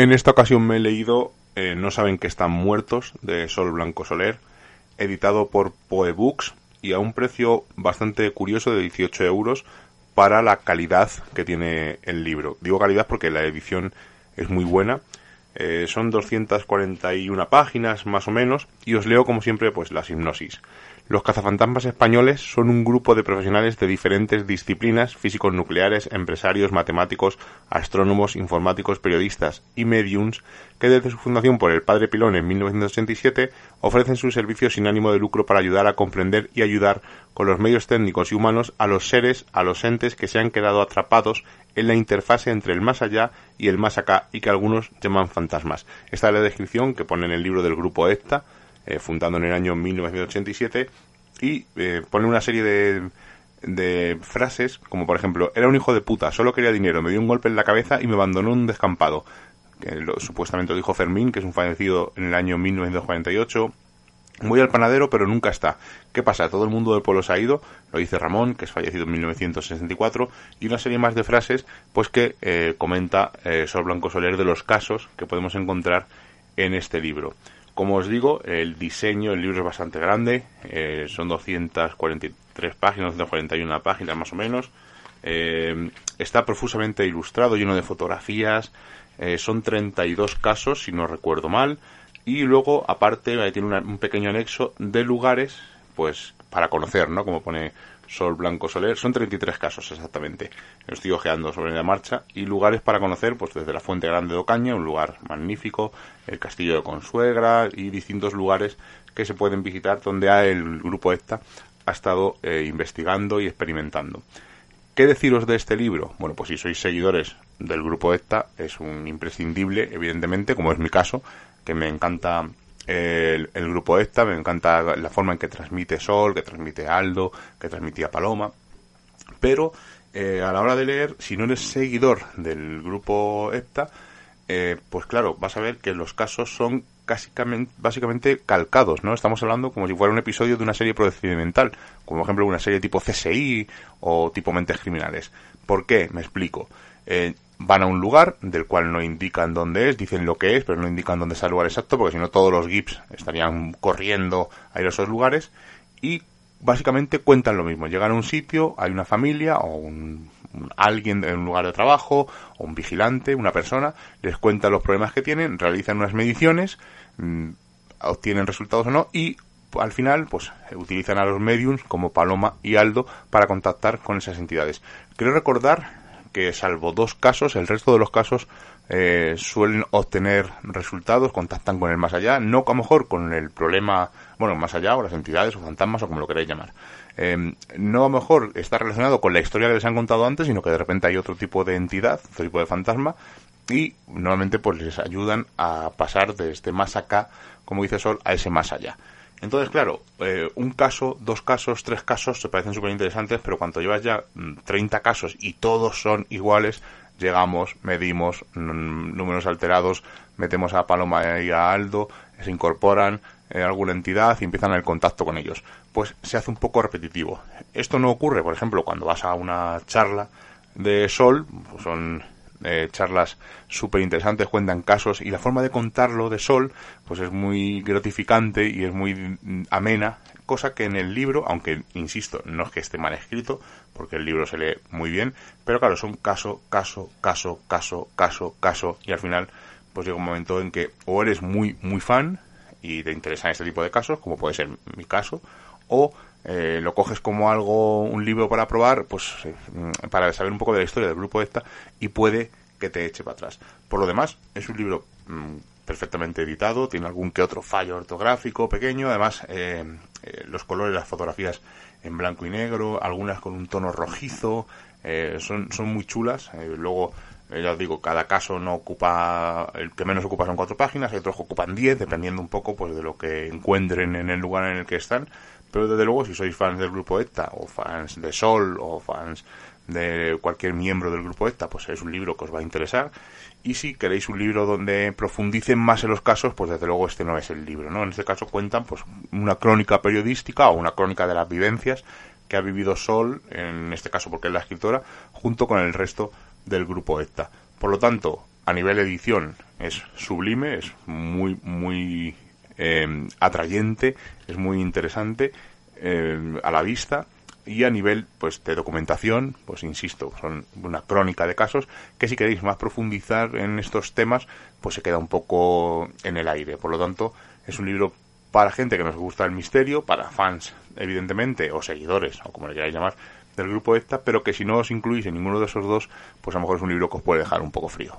En esta ocasión me he leído eh, No saben que están muertos de Sol Blanco Soler, editado por Poebooks y a un precio bastante curioso de 18 euros para la calidad que tiene el libro. Digo calidad porque la edición es muy buena. Eh, son 241 páginas más o menos y os leo como siempre pues la hipnosis. Los cazafantasmas españoles son un grupo de profesionales de diferentes disciplinas, físicos nucleares, empresarios, matemáticos, astrónomos, informáticos, periodistas y mediums, que desde su fundación por el padre Pilón en 1987 ofrecen sus servicios sin ánimo de lucro para ayudar a comprender y ayudar con los medios técnicos y humanos a los seres, a los entes que se han quedado atrapados en la interfase entre el más allá y el más acá y que algunos llaman fantasmas. Esta es la descripción que pone en el libro del grupo ECTA, eh, fundando en el año 1987, y eh, pone una serie de, de frases, como por ejemplo, era un hijo de puta, solo quería dinero, me dio un golpe en la cabeza y me abandonó en un descampado. Que lo, supuestamente lo dijo Fermín, que es un fallecido en el año 1948. Voy al panadero, pero nunca está. ¿Qué pasa? Todo el mundo del pueblo se ha ido, lo dice Ramón, que es fallecido en 1964, y una serie más de frases, pues que eh, comenta eh, Sol Blanco Soler de los casos que podemos encontrar en este libro. Como os digo, el diseño, el libro es bastante grande, eh, son 243 páginas, 241 páginas más o menos. Eh, está profusamente ilustrado, lleno de fotografías. Eh, son 32 casos, si no recuerdo mal. Y luego, aparte, tiene una- un pequeño anexo de lugares, pues, para conocer, ¿no? Como pone Sol Blanco Soler. Son 33 casos exactamente. Estoy ojeando sobre la marcha. Y lugares para conocer, pues desde la Fuente Grande de Ocaña, un lugar magnífico, el Castillo de Consuegra y distintos lugares que se pueden visitar donde el grupo ECTA ha estado eh, investigando y experimentando. ¿Qué deciros de este libro? Bueno, pues si sois seguidores del grupo ECTA, es un imprescindible, evidentemente, como es mi caso, que me encanta el, grupo ECTA, me encanta la forma en que transmite Sol, que transmite Aldo, que transmitía Paloma, pero eh, a la hora de leer, si no eres seguidor del grupo EPTA, eh, pues claro, vas a ver que los casos son básicamente, básicamente calcados, ¿no? Estamos hablando como si fuera un episodio de una serie procedimental, como por ejemplo una serie tipo CSI o tipo Mentes Criminales. ¿Por qué? Me explico. Eh, van a un lugar del cual no indican dónde es, dicen lo que es, pero no indican dónde está el lugar exacto, porque si no todos los GIPs estarían corriendo a ir a esos lugares y básicamente cuentan lo mismo. Llegan a un sitio, hay una familia o un, alguien en un lugar de trabajo o un vigilante, una persona, les cuenta los problemas que tienen, realizan unas mediciones, mm, obtienen resultados o no y al final pues utilizan a los mediums como Paloma y Aldo para contactar con esas entidades. Quiero recordar que salvo dos casos, el resto de los casos eh, suelen obtener resultados, contactan con el más allá, no a lo mejor con el problema, bueno, más allá, o las entidades, o fantasmas, o como lo queráis llamar. Eh, no a lo mejor está relacionado con la historia que les han contado antes, sino que de repente hay otro tipo de entidad, otro tipo de fantasma, y normalmente pues les ayudan a pasar de este más acá, como dice Sol, a ese más allá. Entonces, claro, eh, un caso, dos casos, tres casos se parecen súper interesantes, pero cuando llevas ya mm, 30 casos y todos son iguales, llegamos, medimos mm, números alterados, metemos a Paloma y a Aldo, se incorporan eh, alguna entidad y empiezan el contacto con ellos. Pues se hace un poco repetitivo. Esto no ocurre, por ejemplo, cuando vas a una charla de Sol, pues son eh, charlas súper interesantes, cuentan casos y la forma de contarlo de Sol pues es muy gratificante y es muy mm, amena, cosa que en el libro, aunque insisto, no es que esté mal escrito, porque el libro se lee muy bien, pero claro, son caso, caso, caso, caso, caso, caso y al final pues llega un momento en que o eres muy, muy fan y te interesan este tipo de casos, como puede ser mi caso, o eh, lo coges como algo, un libro para probar, pues mm, para saber un poco de la historia del grupo esta y puede que te eche para atrás. Por lo demás, es un libro mm, perfectamente editado, tiene algún que otro fallo ortográfico pequeño, además eh, eh, los colores, las fotografías en blanco y negro, algunas con un tono rojizo, eh, son, son muy chulas. luego, ya os digo, cada caso no ocupa, el que menos ocupa son cuatro páginas, hay otros que ocupan diez, dependiendo un poco pues de lo que encuentren en el lugar en el que están. Pero desde luego, si sois fans del grupo ETA, o fans de Sol, o fans de cualquier miembro del grupo ETA, pues es un libro que os va a interesar. Y si queréis un libro donde profundicen más en los casos, pues desde luego este no es el libro, ¿no? En este caso cuentan pues una crónica periodística o una crónica de las vivencias que ha vivido Sol, en este caso porque es la escritora, junto con el resto del grupo ETA. Por lo tanto, a nivel edición es sublime, es muy, muy eh, atrayente, es muy interesante eh, a la vista y a nivel pues de documentación, pues insisto, son una crónica de casos que si queréis más profundizar en estos temas, pues se queda un poco en el aire. Por lo tanto, es un libro para gente que nos gusta el misterio, para fans, evidentemente, o seguidores, o como le queráis llamar, del grupo ETA, pero que si no os incluís en ninguno de esos dos, pues a lo mejor es un libro que os puede dejar un poco frío.